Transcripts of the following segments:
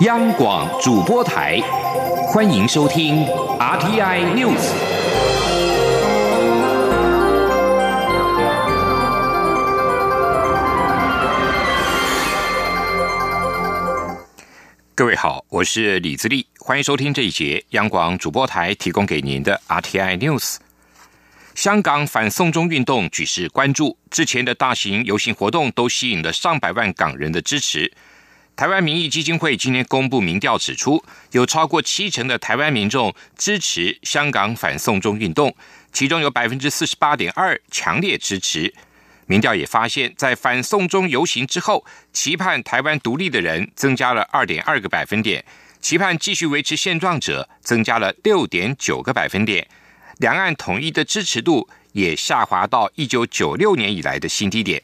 央广主播台，欢迎收听 RTI News。各位好，我是李自立，欢迎收听这一节央广主播台提供给您的 RTI News。香港反送中运动举世关注，之前的大型游行活动都吸引了上百万港人的支持。台湾民意基金会今天公布民调指出，有超过七成的台湾民众支持香港反送中运动，其中有百分之四十八点二强烈支持。民调也发现，在反送中游行之后，期盼台湾独立的人增加了二点二个百分点，期盼继续维持现状者增加了六点九个百分点，两岸统一的支持度也下滑到一九九六年以来的新低点。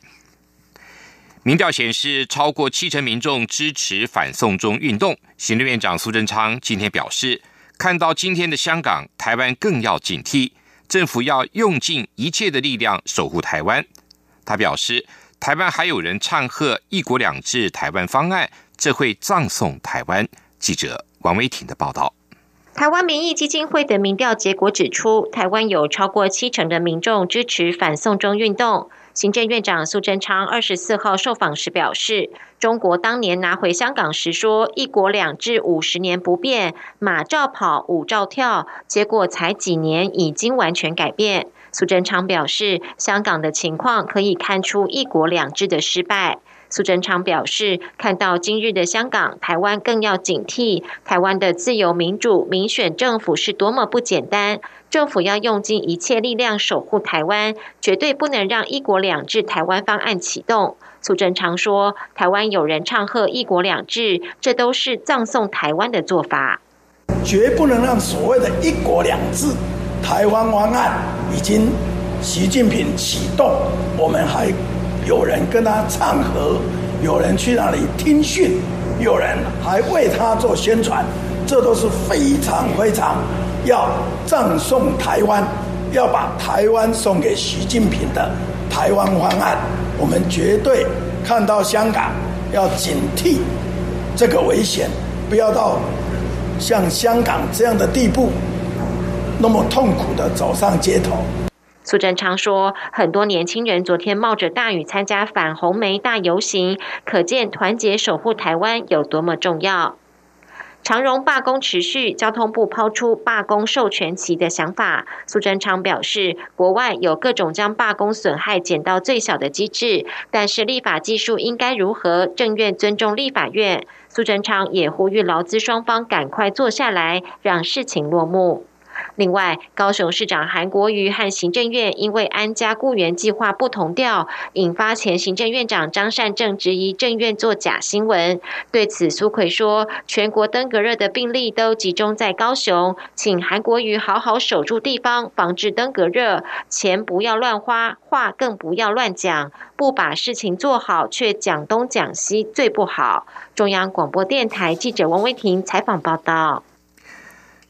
民调显示，超过七成民众支持反送中运动。行政院长苏贞昌今天表示，看到今天的香港，台湾更要警惕，政府要用尽一切的力量守护台湾。他表示，台湾还有人唱和“一国两制”台湾方案，这会葬送台湾。记者王威婷的报道。台湾民意基金会的民调结果指出，台湾有超过七成的民众支持反送中运动。行政院长苏贞昌二十四号受访时表示，中国当年拿回香港时说“一国两制五十年不变，马照跑，舞照跳”，结果才几年已经完全改变。苏贞昌表示，香港的情况可以看出“一国两制”的失败。苏贞昌表示，看到今日的香港，台湾更要警惕。台湾的自由民主民选政府是多么不简单，政府要用尽一切力量守护台湾，绝对不能让“一国两制”台湾方案启动。苏贞昌说，台湾有人唱和“一国两制”，这都是葬送台湾的做法，绝不能让所谓的一国两制台湾方案已经习近平启动，我们还。有人跟他唱和，有人去那里听训，有人还为他做宣传，这都是非常非常要葬送台湾，要把台湾送给习近平的台湾方案。我们绝对看到香港要警惕这个危险，不要到像香港这样的地步，那么痛苦的走上街头。苏贞昌说：“很多年轻人昨天冒着大雨参加反红梅大游行，可见团结守护台湾有多么重要。”长荣罢工持续，交通部抛出罢工授权期的想法。苏贞昌表示，国外有各种将罢工损害减到最小的机制，但是立法技术应该如何？政院尊重立法院。苏贞昌也呼吁劳资双方赶快坐下来，让事情落幕。另外，高雄市长韩国瑜和行政院因为安家雇员计划不同调，引发前行政院长张善政质疑政院做假新闻。对此，苏奎说，全国登革热的病例都集中在高雄，请韩国瑜好好守住地方，防治登革热。钱不要乱花，话更不要乱讲，不把事情做好却讲东讲西，最不好。中央广播电台记者王威婷采访报道。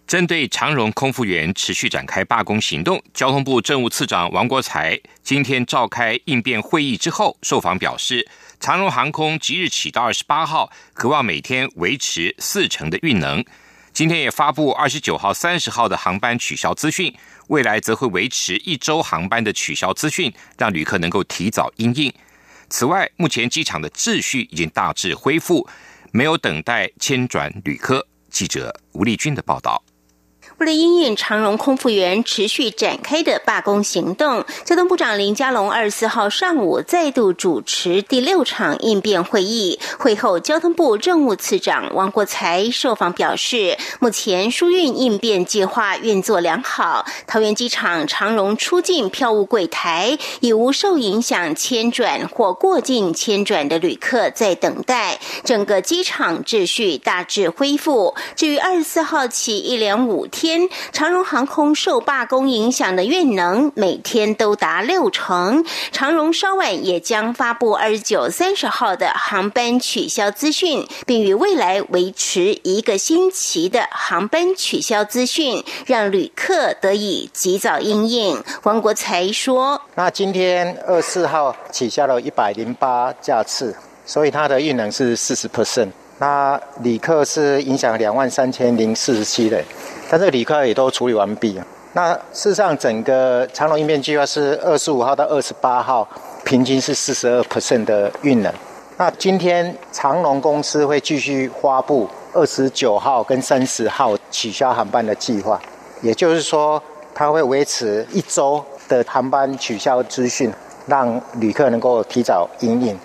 针对长荣空服员持续展开罢工行动，交通部政务次长王国才今天召开应变会议之后，受访表示，长荣航空即日起到二十八号，渴望每天维持四成的运能。今天也发布二十九号、三十号的航班取消资讯，未来则会维持一周航班的取消资讯，让旅客能够提早应应。此外，目前机场的秩序已经大致恢复，没有等待迁转旅客。记者吴丽君的报道。为了应应长荣空服员持续展开的罢工行动，交通部长林佳龙二十四号上午再度主持第六场应变会议。会后，交通部政务次长王国才受访表示，目前疏运应变计划运作良好，桃园机场长荣出境票务柜台已无受影响迁转或过境迁转的旅客在等待，整个机场秩序大致恢复。至于二十四号起一连五天。天，长荣航空受罢工影响的运能每天都达六成。长荣稍晚也将发布二十九、三十号的航班取消资讯，并于未来维持一个星期的航班取消资讯，让旅客得以及早应应。王国才说：“那今天二四号取消了一百零八架次，所以它的运能是四十 percent。”那旅客是影响两万三千零四十七人，但这个旅客也都处理完毕。那事实上，整个长隆应变计划是二十五号到二十八号，平均是四十二 percent 的运能。那今天长隆公司会继续发布二十九号跟三十号取消航班的计划，也就是说，它会维持一周的航班取消资讯。让旅客能够提早应应。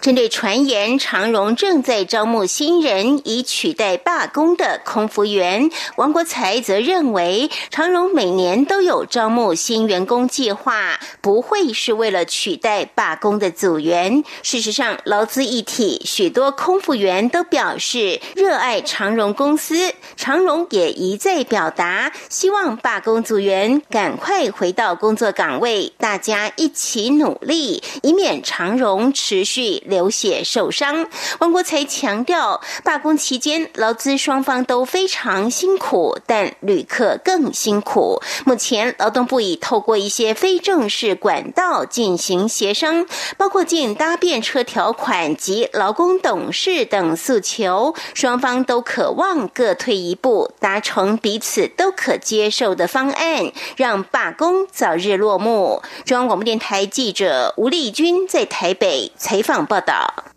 针对传言长荣正在招募新人以取代罢工的空服员，王国才则认为，长荣每年都有招募新员工计划，不会是为了取代罢工的组员。事实上，劳资一体，许多空服员都表示热爱长荣公司，长荣也一再表达希望罢工组员赶快回到工作岗位，大家一起。努力，以免长荣持续流血受伤。王国才强调，罢工期间劳资双方都非常辛苦，但旅客更辛苦。目前劳动部已透过一些非正式管道进行协商，包括进搭便车条款及劳工董事等诉求，双方都渴望各退一步，达成彼此都可接受的方案，让罢工早日落幕。中央广播电台记。记者吴丽君在台北采访报道：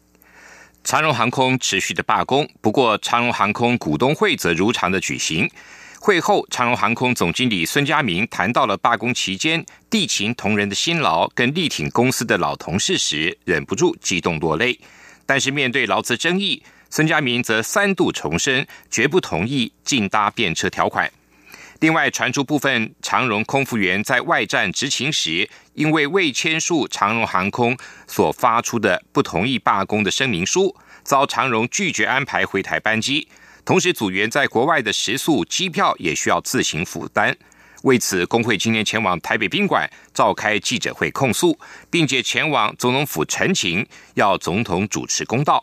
长荣航空持续的罢工，不过长荣航空股东会则如常的举行。会后，长荣航空总经理孙家明谈到了罢工期间地勤同仁的辛劳跟力挺公司的老同事时，忍不住激动落泪。但是面对劳资争议，孙家明则三度重申绝不同意禁搭便车条款。另外传出部分长荣空服员在外站执勤时，因为未签署长荣航空所发出的不同意罢工的声明书，遭长荣拒绝安排回台班机。同时，组员在国外的食宿、机票也需要自行负担。为此，工会今天前往台北宾馆召开记者会控诉，并且前往总统府陈情，要总统主持公道。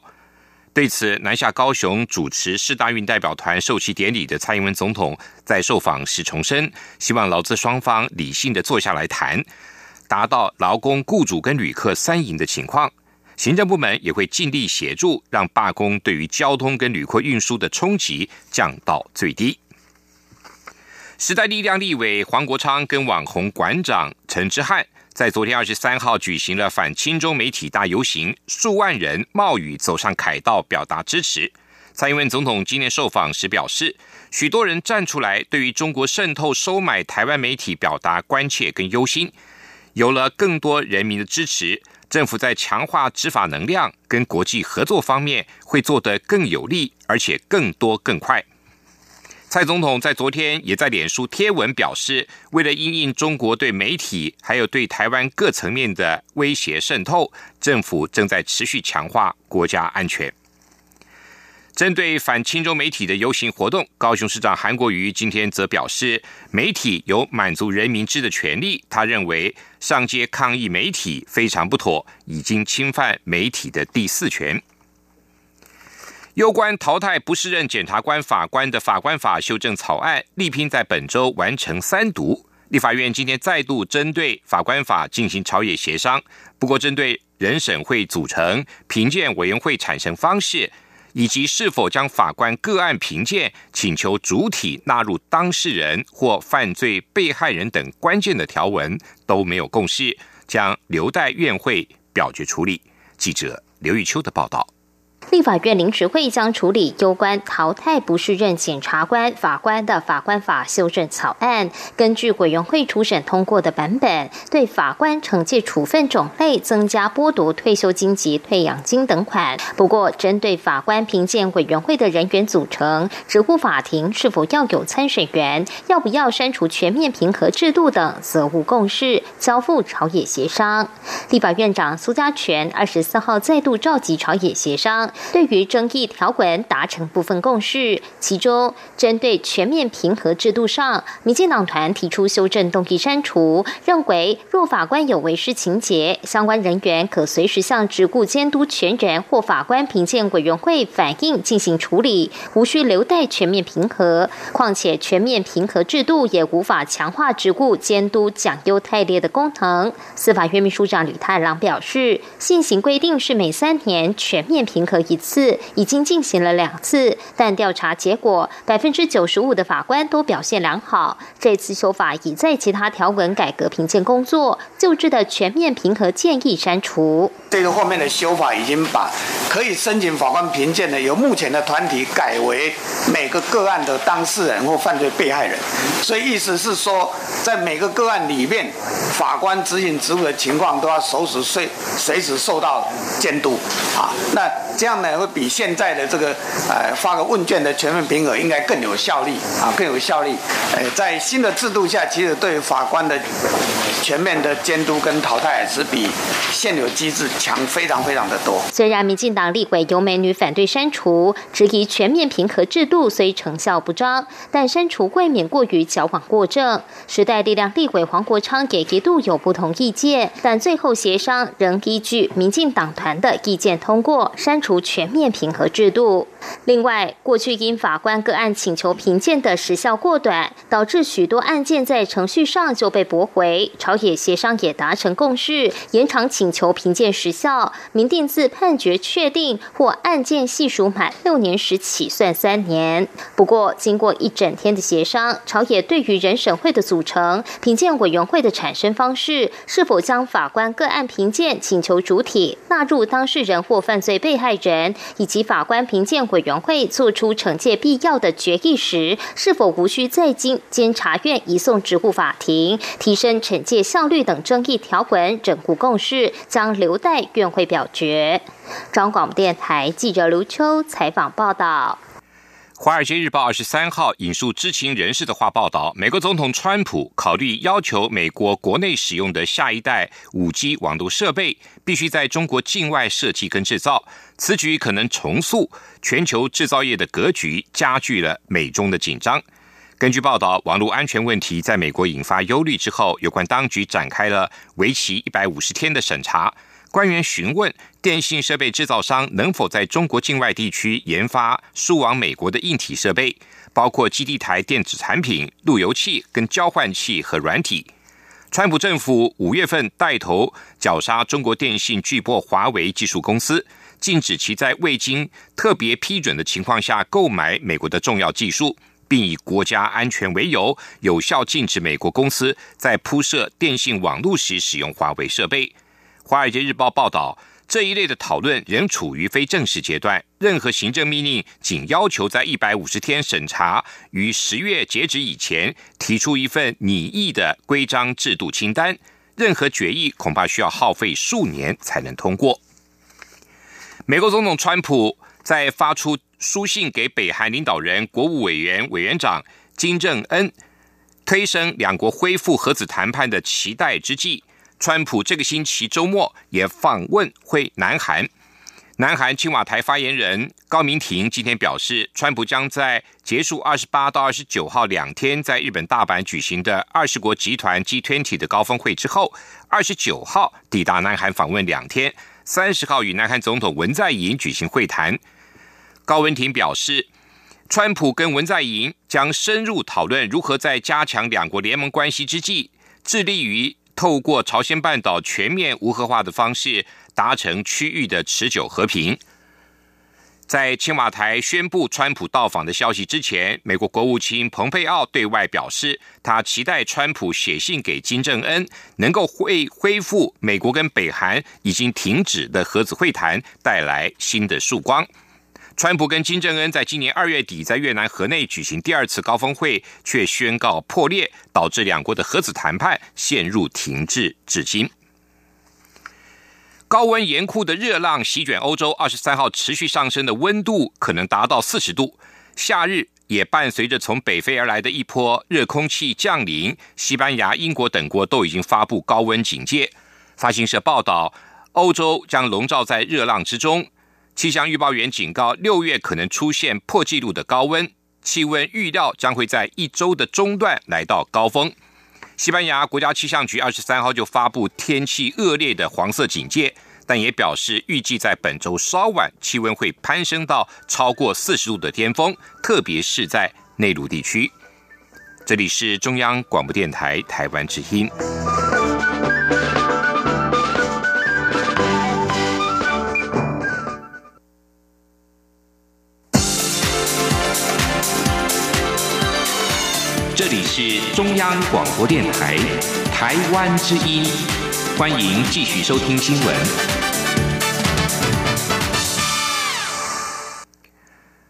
对此，南下高雄主持世大运代表团授旗典礼的蔡英文总统在受访时重申，希望劳资双方理性的坐下来谈，达到劳工、雇主跟旅客三赢的情况。行政部门也会尽力协助，让罢工对于交通跟旅客运输的冲击降到最低。时代力量立委黄国昌跟网红馆长陈之汉。在昨天二十三号举行了反亲中媒体大游行，数万人冒雨走上凯道表达支持。蔡英文总统今年受访时表示，许多人站出来对于中国渗透收买台湾媒体表达关切跟忧心。有了更多人民的支持，政府在强化执法能量跟国际合作方面会做得更有力，而且更多更快。蔡总统在昨天也在脸书贴文表示，为了应应中国对媒体还有对台湾各层面的威胁渗透，政府正在持续强化国家安全。针对反亲中媒体的游行活动，高雄市长韩国瑜今天则表示，媒体有满足人民知的权利。他认为上街抗议媒体非常不妥，已经侵犯媒体的第四权。有关淘汰不适任检察官、法官的法官法修正草案，力拼在本周完成三读。立法院今天再度针对法官法进行朝野协商，不过针对人审会组成、评鉴委员会产生方式，以及是否将法官个案评鉴请求主体纳入当事人或犯罪被害人等关键的条文，都没有共识，将留待院会表决处理。记者刘玉秋的报道。立法院临时会将处理有关淘汰不适任检察官、法官的法官法修正草案。根据委员会初审通过的版本，对法官惩戒处分种类增加剥夺退休金及退养金等款。不过，针对法官评鉴委员会的人员组成、职务法庭是否要有参审员、要不要删除全面评核制度等，则无共识，交付朝野协商。立法院长苏家全二十四号再度召集朝野协商。对于争议条文达成部分共识，其中针对全面评核制度上，民进党团提出修正动议删除，认为若法官有违失情节，相关人员可随时向职务监督权人或法官评鉴委员会反映进行处理，无需留待全面评核。况且全面评核制度也无法强化职务监督奖优汰劣的功能。司法院秘书长吕太郎表示，现行规定是每三年全面评核。一次，已经进行了两次，但调查结果百分之九十五的法官都表现良好。这次修法已在其他条文改革评鉴工作、救治的全面评核建议删除。这个后面的修法已经把可以申请法官评鉴的由目前的团体改为每个个案的当事人或犯罪被害人，所以意思是说，在每个个案里面，法官执行职务的情况都要随时随随时受到监督啊。那这样呢，会比现在的这个呃发个问卷的全面评核应该更有效率啊，更有效率。呃，在新的制度下，其实对法官的全面的监督跟淘汰是比现有机制。强非常非常的多。虽然民进党立委尤美女反对删除，质疑全面平和制度虽成效不彰，但删除未免过于矫枉过正。时代力量立委黄国昌也一度有不同意见，但最后协商仍依据民进党团的意见通过删除全面平和制度。另外，过去因法官个案请求评鉴的时效过短，导致许多案件在程序上就被驳回。朝野协商也达成共识，延长请求评鉴时效，明定自判决确定或案件系数满六年时起算三年。不过，经过一整天的协商，朝野对于人审会的组成、评鉴委员会的产生方式，是否将法官个案评鉴请求主体纳入当事人或犯罪被害人，以及法官评鉴。委员会作出惩戒必要的决议时，是否无需再经监察院移送职务法庭，提升惩戒效率等争议条文，整固共识，将留待院会表决。中广电台记者刘秋采访报道。《华尔街日报》二十三号引述知情人士的话报道，美国总统川普考虑要求美国国内使用的下一代五 G 网络设备必须在中国境外设计跟制造，此举可能重塑全球制造业的格局，加剧了美中的紧张。根据报道，网络安全问题在美国引发忧虑之后，有关当局展开了为期一百五十天的审查。官员询问电信设备制造商能否在中国境外地区研发输往美国的硬体设备，包括基地台电子产品、路由器、跟交换器和软体。川普政府五月份带头绞杀中国电信巨擘华为技术公司，禁止其在未经特别批准的情况下购买美国的重要技术，并以国家安全为由，有效禁止美国公司在铺设电信网络时使用华为设备。《华尔街日报》报道，这一类的讨论仍处于非正式阶段。任何行政命令仅要求在一百五十天审查于十月截止以前提出一份拟议的规章制度清单。任何决议恐怕需要耗费数年才能通过。美国总统川普在发出书信给北韩领导人、国务委员委员长金正恩，推升两国恢复核子谈判的期待之际。川普这个星期周末也访问会南韩。南韩青瓦台发言人高明婷今天表示，川普将在结束二十八到二十九号两天在日本大阪举行的二十国集团 G20 的高峰会之后，二十九号抵达南韩访问两天，三十号与南韩总统文在寅举行会谈。高文婷表示，川普跟文在寅将深入讨论如何在加强两国联盟关系之际，致力于。透过朝鲜半岛全面无核化的方式，达成区域的持久和平。在青瓦台宣布川普到访的消息之前，美国国务卿蓬佩奥对外表示，他期待川普写信给金正恩，能够为恢复美国跟北韩已经停止的核子会谈带来新的曙光。川普跟金正恩在今年二月底在越南河内举行第二次高峰会，却宣告破裂，导致两国的核子谈判陷入停滞至今。高温严酷的热浪席卷欧洲，二十三号持续上升的温度可能达到四十度。夏日也伴随着从北非而来的一波热空气降临，西班牙、英国等国都已经发布高温警戒。发行社报道，欧洲将笼罩在热浪之中。气象预报员警告，六月可能出现破纪录的高温，气温预料将会在一周的中段来到高峰。西班牙国家气象局二十三号就发布天气恶劣的黄色警戒，但也表示预计在本周稍晚气温会攀升到超过四十度的巅峰，特别是在内陆地区。这里是中央广播电台台湾之音。是中央广播电台台湾之音，欢迎继续收听新闻。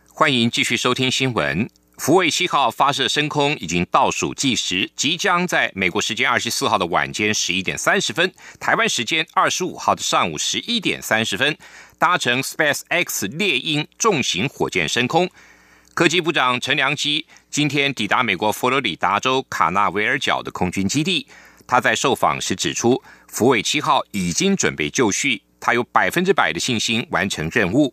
欢迎继续收听新闻。福卫七号发射升空已经倒数计时，即将在美国时间二十四号的晚间十一点三十分，台湾时间二十五号的上午十一点三十分，搭乘 Space X 猎鹰重型火箭升空。科技部长陈良基今天抵达美国佛罗里达州卡纳维尔角的空军基地。他在受访时指出，福卫七号已经准备就绪，他有百分之百的信心完成任务。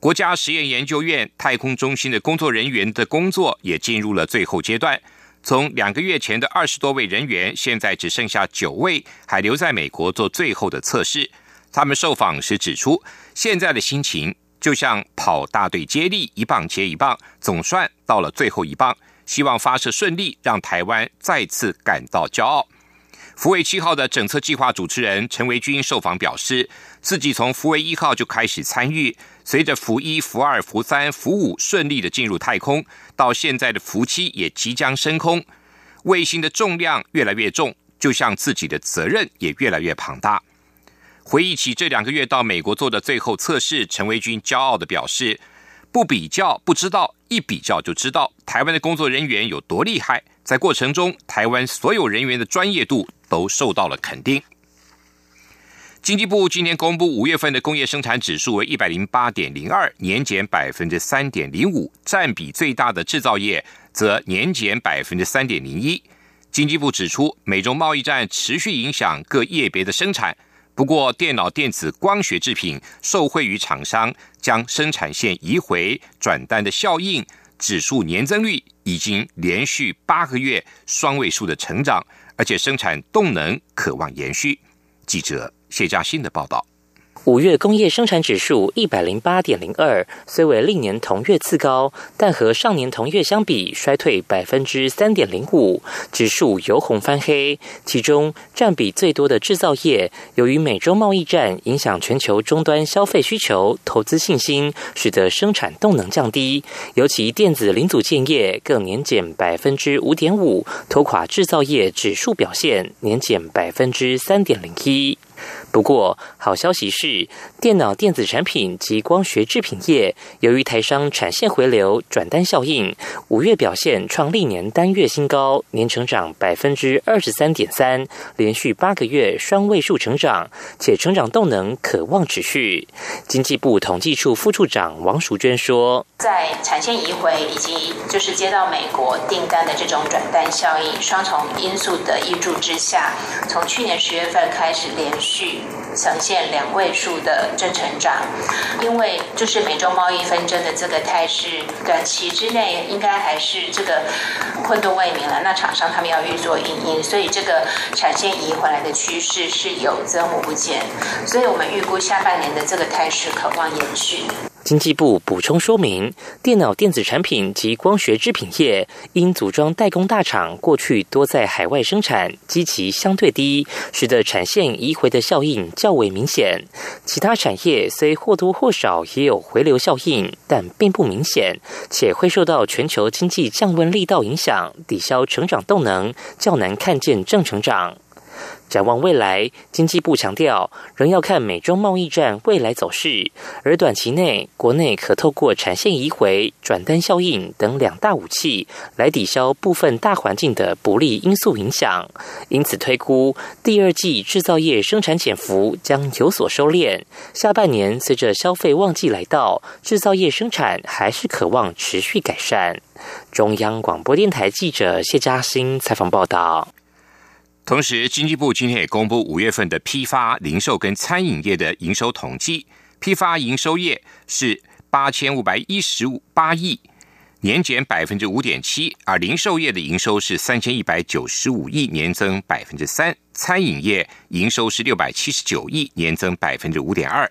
国家实验研究院太空中心的工作人员的工作也进入了最后阶段。从两个月前的二十多位人员，现在只剩下九位还留在美国做最后的测试。他们受访时指出，现在的心情。就像跑大队接力，一棒接一棒，总算到了最后一棒。希望发射顺利，让台湾再次感到骄傲。福卫七号的整测计划主持人陈维军受访表示，自己从福卫一号就开始参与，随着福一、福二、福三、福五顺利的进入太空，到现在的福七也即将升空，卫星的重量越来越重，就像自己的责任也越来越庞大。回忆起这两个月到美国做的最后测试，陈维军骄傲的表示：“不比较不知道，一比较就知道台湾的工作人员有多厉害。在过程中，台湾所有人员的专业度都受到了肯定。”经济部今年公布五月份的工业生产指数为一百零八点零二，年减百分之三点零五，占比最大的制造业则年减百分之三点零一。经济部指出，美中贸易战持续影响各业别的生产。不过，电脑、电子、光学制品受惠于厂商将生产线移回转单的效应，指数年增率已经连续八个月双位数的成长，而且生产动能渴望延续。记者谢佳欣的报道。五月工业生产指数一百零八点零二，虽为历年同月次高，但和上年同月相比衰退百分之三点零五，指数由红翻黑。其中占比最多的制造业，由于美洲贸易战影响全球终端消费需求、投资信心，使得生产动能降低。尤其电子零组件业更年减百分之五点五，拖垮制造业指数表现，年减百分之三点零一。不过，好消息是，电脑电子产品及光学制品业由于台商产线回流、转单效应，五月表现创历年单月新高，年成长百分之二十三点三，连续八个月双位数成长，且成长动能可望持续。经济部统计处副处长王淑娟说：“在产线移回以及就是接到美国订单的这种转单效应双重因素的挹注之下，从去年十月份开始连续。”呈现两位数的正成长，因为就是美洲贸易纷争的这个态势，短期之内应该还是这个混沌未明了。那厂商他们要运作营运，所以这个产线移回来的趋势是有增无减，所以我们预估下半年的这个态势渴望延续。经济部补充说明，电脑电子产品及光学制品业因组装代工大厂过去多在海外生产，基期相对低，使得产线移回的效应较为明显。其他产业虽或多或少也有回流效应，但并不明显，且会受到全球经济降温力道影响，抵消成长动能，较难看见正成长。展望未来，经济部强调，仍要看美中贸易战未来走势，而短期内，国内可透过产线移回、转单效应等两大武器，来抵消部分大环境的不利因素影响。因此，推估第二季制造业生产潜伏将有所收敛。下半年随着消费旺季来到，制造业生产还是渴望持续改善。中央广播电台记者谢嘉欣采访报道。同时，经济部今天也公布五月份的批发、零售跟餐饮业的营收统计。批发营收业是八千五百一十五八亿，年减百分之五点七；而零售业的营收是三千一百九十五亿，年增百分之三。餐饮业营收是六百七十九亿，年增百分之五点二。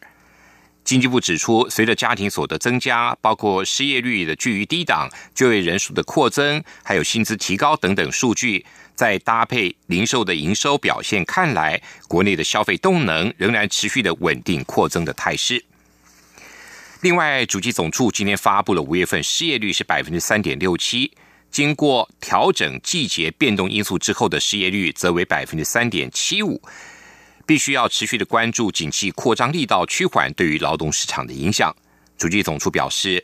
经济部指出，随着家庭所得增加，包括失业率的居于低档、就业人数的扩增，还有薪资提高等等数据。在搭配零售的营收表现看来，国内的消费动能仍然持续的稳定扩增的态势。另外，主计总处今天发布了五月份失业率是百分之三点六七，经过调整季节变动因素之后的失业率则为百分之三点七五。必须要持续的关注景气扩张力道趋缓对于劳动市场的影响。主计总处表示，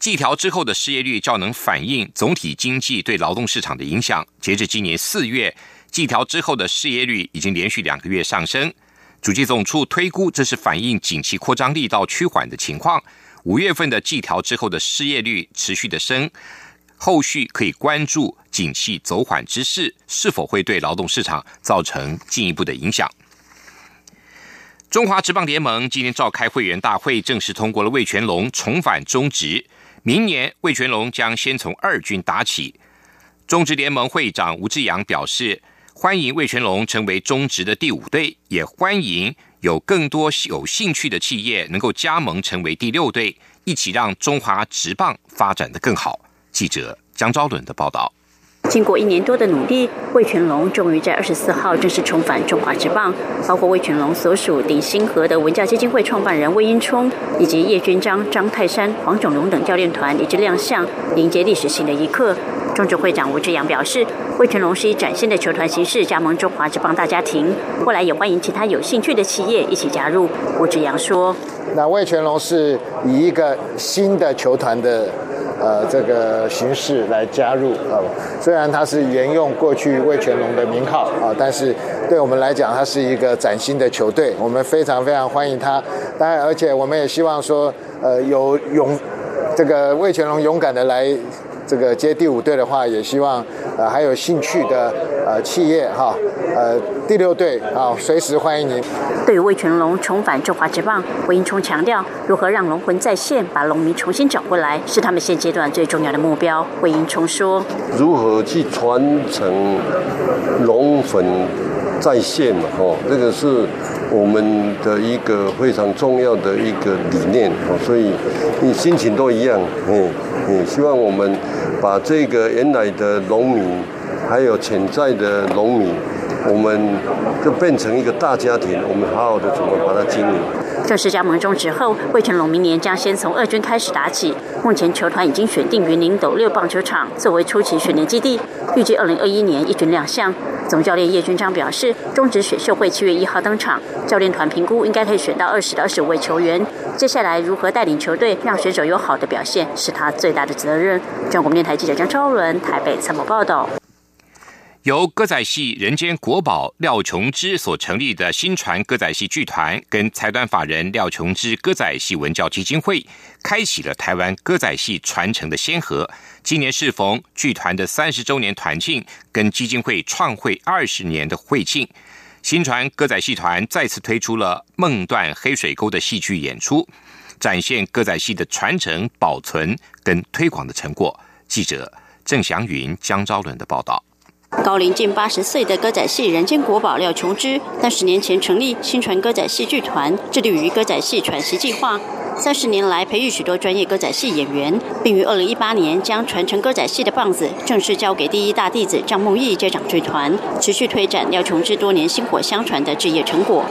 季调之后的失业率较能反映总体经济对劳动市场的影响。截至今年四月，季调之后的失业率已经连续两个月上升。主计总处推估，这是反映景气扩张力道趋缓的情况。五月份的季调之后的失业率持续的升，后续可以关注景气走缓之势是否会对劳动市场造成进一步的影响。中华职棒联盟今天召开会员大会，正式通过了魏全龙重返中职。明年魏全龙将先从二军打起。中职联盟会长吴志阳表示，欢迎魏全龙成为中职的第五队，也欢迎有更多有兴趣的企业能够加盟成为第六队，一起让中华职棒发展的更好。记者江昭伦的报道。经过一年多的努力，魏全龙终于在二十四号正式重返中华职棒。包括魏全龙所属鼎新和的文教基金会创办人魏英冲，以及叶军章、张泰山、黄种龙等教练团，一致亮相，迎接历史性的一刻。中职会长吴志阳表示，魏全龙是以崭新的球团形式加盟中华职棒大家庭，未来也欢迎其他有兴趣的企业一起加入。吴志阳说：“那魏全龙是以一个新的球团的。”呃，这个形式来加入啊，虽然他是沿用过去魏全龙的名号啊，但是对我们来讲，他是一个崭新的球队，我们非常非常欢迎他。当然，而且我们也希望说，呃，有勇这个魏全龙勇敢的来。这个接第五队的话，也希望呃还有兴趣的呃企业哈呃第六队啊随时欢迎您。对于魏全龙重返中华职棒，魏英冲强调，如何让龙魂再现，把龙迷重新找回来，是他们现阶段最重要的目标。魏英冲说：如何去传承龙魂再现嘛？哦，这个是我们的一个非常重要的一个理念，所以你心情都一样，嗯嗯，希望我们。把这个原来的农民，还有潜在的农民，我们就变成一个大家庭，我们好好的怎么把它经营。正式加盟中之后，魏成龙明年将先从二军开始打起。目前球团已经选定云林斗六棒球场作为初期训练基地，预计二零二一年一军亮相。总教练叶军章表示，中职选秀会七月一号登场，教练团评估应该可以选到二十到二十五位球员。接下来如何带领球队，让选手有好的表现，是他最大的责任。中国电台记者张超伦台北参谋报道。由歌仔戏人间国宝廖琼枝所成立的新传歌仔戏剧团，跟财团法人廖琼枝歌仔戏文教基金会，开启了台湾歌仔戏传承的先河。今年适逢剧团的三十周年团庆，跟基金会创会二十年的会庆，新传歌仔戏团再次推出了《梦断黑水沟》的戏剧演出，展现歌仔戏的传承、保存跟推广的成果。记者郑祥云、江昭伦的报道。高龄近八十岁的歌仔戏人间国宝廖琼枝，三十年前成立新传歌仔戏剧团，致力于歌仔戏传习计划。三十年来，培育许多专业歌仔戏演员，并于二零一八年将传承歌仔戏的棒子正式交给第一大弟子张梦毅接掌剧团，持续推展廖琼枝多年薪火相传的置业成果。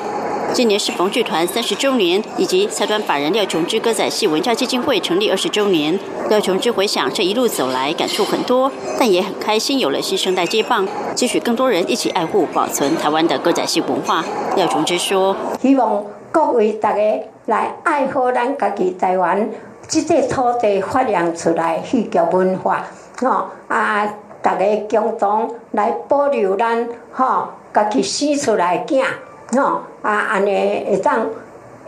今年是逢剧团三十周年，以及财团法人廖琼枝歌仔戏文教基金会成立二十周年。廖琼枝回想这一路走来，感触很多，但也很开心有了新生代接棒，继续更多人一起爱护、保存台湾的歌仔戏文化。廖琼枝说：“希望各位大家来爱护咱家己台湾这块土地发扬出来戏剧文化，吼啊，大家共同来保留咱吼家己生出来囝。”吼啊，安尼会当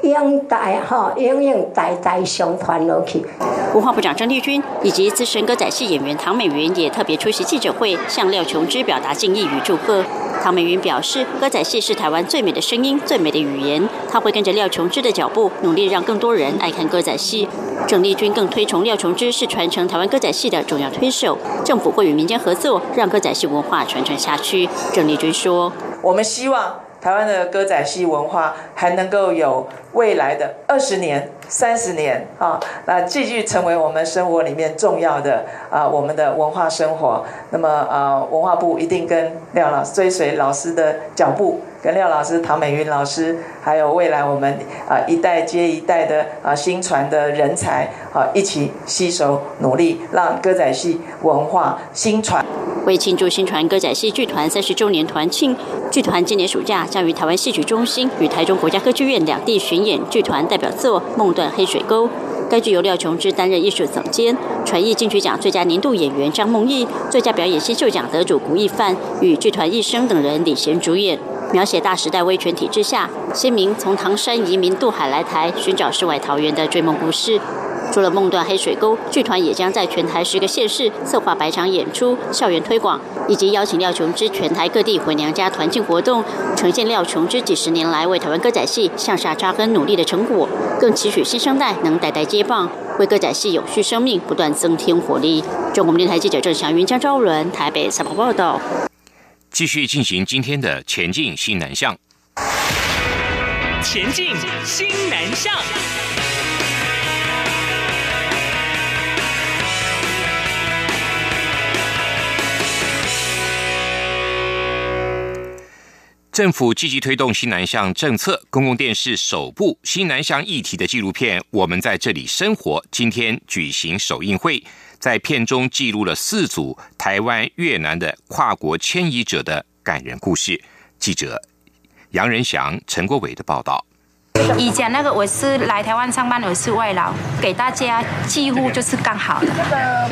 永代哈，永永代代相传落去。文化部长郑丽君以及资深歌仔戏演员唐美云也特别出席记者会，向廖琼枝表达敬意与祝贺。唐美云表示，歌仔戏是台湾最美的声音、最美的语言，她会跟着廖琼枝的脚步，努力让更多人爱看歌仔戏。郑丽君更推崇廖琼枝是传承台湾歌仔戏的重要推手，政府会与民间合作，让歌仔戏文化传承下去。郑丽君说：“我们希望。”台湾的歌仔戏文化还能够有未来的二十年、三十年啊，那继续成为我们生活里面重要的啊，我们的文化生活。那么啊，文化部一定跟廖老师追随老师的脚步，跟廖老师、唐美云老师，还有未来我们啊一代接一代的啊新传的人才啊一起携手努力，让歌仔戏文化新传。为庆祝新传歌仔戏剧团三十周年团庆，剧团今年暑假将于台湾戏曲中心与台中国家歌剧院两地巡演剧团代表作《梦断黑水沟》。该剧由廖琼枝担任艺术总监，传艺金曲奖最佳年度演员张梦艺、最佳表演新秀奖得主古亦范与剧团一生等人领衔主演，描写大时代威权体制下，先民从唐山移民渡海来台，寻找世外桃源的追梦故事。除了梦断黑水沟，剧团也将在全台十个县市策划百场演出、校园推广，以及邀请廖琼枝全台各地回娘家团庆活动，呈现廖琼枝几十年来为台湾歌仔戏向下扎根努力的成果，更期许新生代能代代接棒，为歌仔戏有序生命不断增添活力。中国电台记者郑祥云、江昭伦台北采访报道。继续进行今天的前进新南向。前进新南向。政府积极推动新南向政策，公共电视首部新南向议题的纪录片《我们在这里生活》今天举行首映会，在片中记录了四组台湾、越南的跨国迁移者的感人故事。记者杨仁祥、陈国伟的报道。以前那个我是来台湾上班，我是外劳，给大家几乎就是刚好的。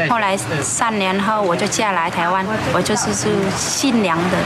后来三年后我就嫁来台湾，我就是是新娘的，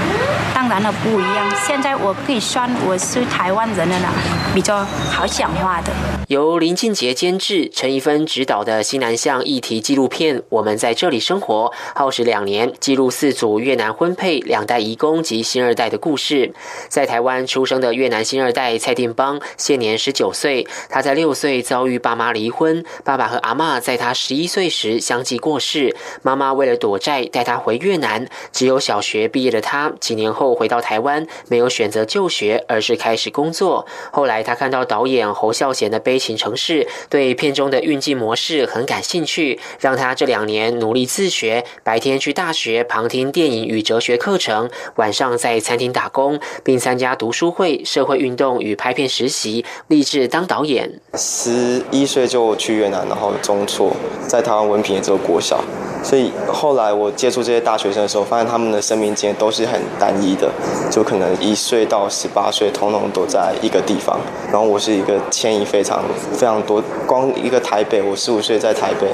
当然了不一样。现在我可以算我是台湾人了啦，比较好讲话的。由林俊杰监制、陈一芬执导的西南向议题纪录片《我们在这里生活》，耗时两年，记录四组越南婚配、两代移工及新二代的故事。在台湾出生的越南新二代蔡定邦。现年十九岁，他在六岁遭遇爸妈离婚，爸爸和阿妈在他十一岁时相继过世。妈妈为了躲债，带他回越南。只有小学毕业的他，几年后回到台湾，没有选择就学，而是开始工作。后来他看到导演侯孝贤的《悲情城市》，对片中的运镜模式很感兴趣，让他这两年努力自学，白天去大学旁听电影与哲学课程，晚上在餐厅打工，并参加读书会、社会运动与拍片实习。立志当导演，十一岁就去越南，然后中辍，在台湾文凭也只有国小，所以后来我接触这些大学生的时候，发现他们的生命经验都是很单一的，就可能一岁到十八岁，统统都在一个地方。然后我是一个迁移非常非常多，光一个台北，我十五岁在台北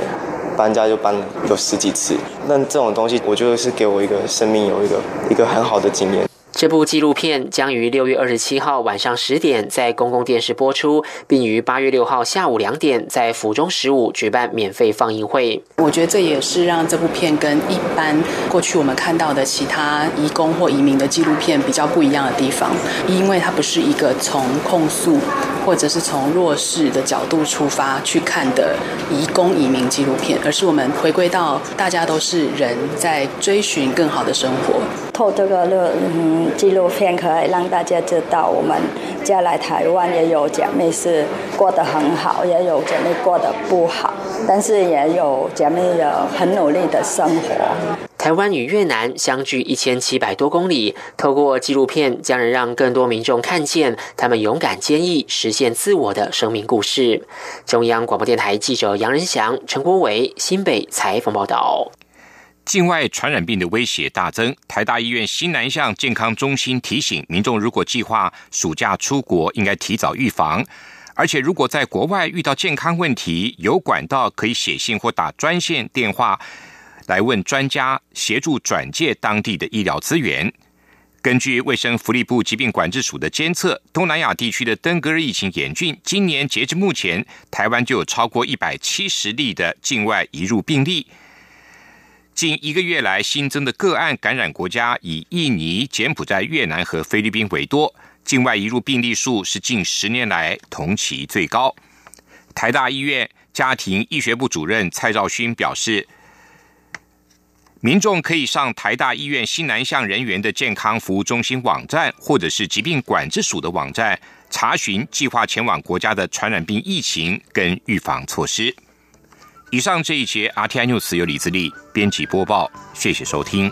搬家就搬了有十几次。那这种东西，我觉得是给我一个生命有一个一个很好的经验。这部纪录片将于六月二十七号晚上十点在公共电视播出，并于八月六号下午两点在府中十五举办免费放映会。我觉得这也是让这部片跟一般过去我们看到的其他移工或移民的纪录片比较不一样的地方，因为它不是一个从控诉或者是从弱势的角度出发去看的移工移民纪录片，而是我们回归到大家都是人在追寻更好的生活。透这个嗯纪录片，可以让大家知道，我们家来台湾也有姐妹是过得很好，也有姐妹过得不好，但是也有姐妹有很努力的生活。台湾与越南相距一千七百多公里，透过纪录片，将能让更多民众看见他们勇敢坚毅、实现自我的生命故事。中央广播电台记者杨仁祥、陈国伟新北采访报道。境外传染病的威胁大增，台大医院新南向健康中心提醒民众，如果计划暑假出国，应该提早预防。而且，如果在国外遇到健康问题，有管道可以写信或打专线电话来问专家，协助转介当地的医疗资源。根据卫生福利部疾病管制署的监测，东南亚地区的登革热疫情严峻，今年截至目前，台湾就有超过一百七十例的境外移入病例。近一个月来新增的个案感染国家以印尼、柬埔寨、越南和菲律宾为多，境外移入病例数是近十年来同期最高。台大医院家庭医学部主任蔡兆勋表示，民众可以上台大医院新南向人员的健康服务中心网站，或者是疾病管制署的网站，查询计划前往国家的传染病疫情跟预防措施。以上这一节 RTI News 由李自力编辑播报，谢谢收听。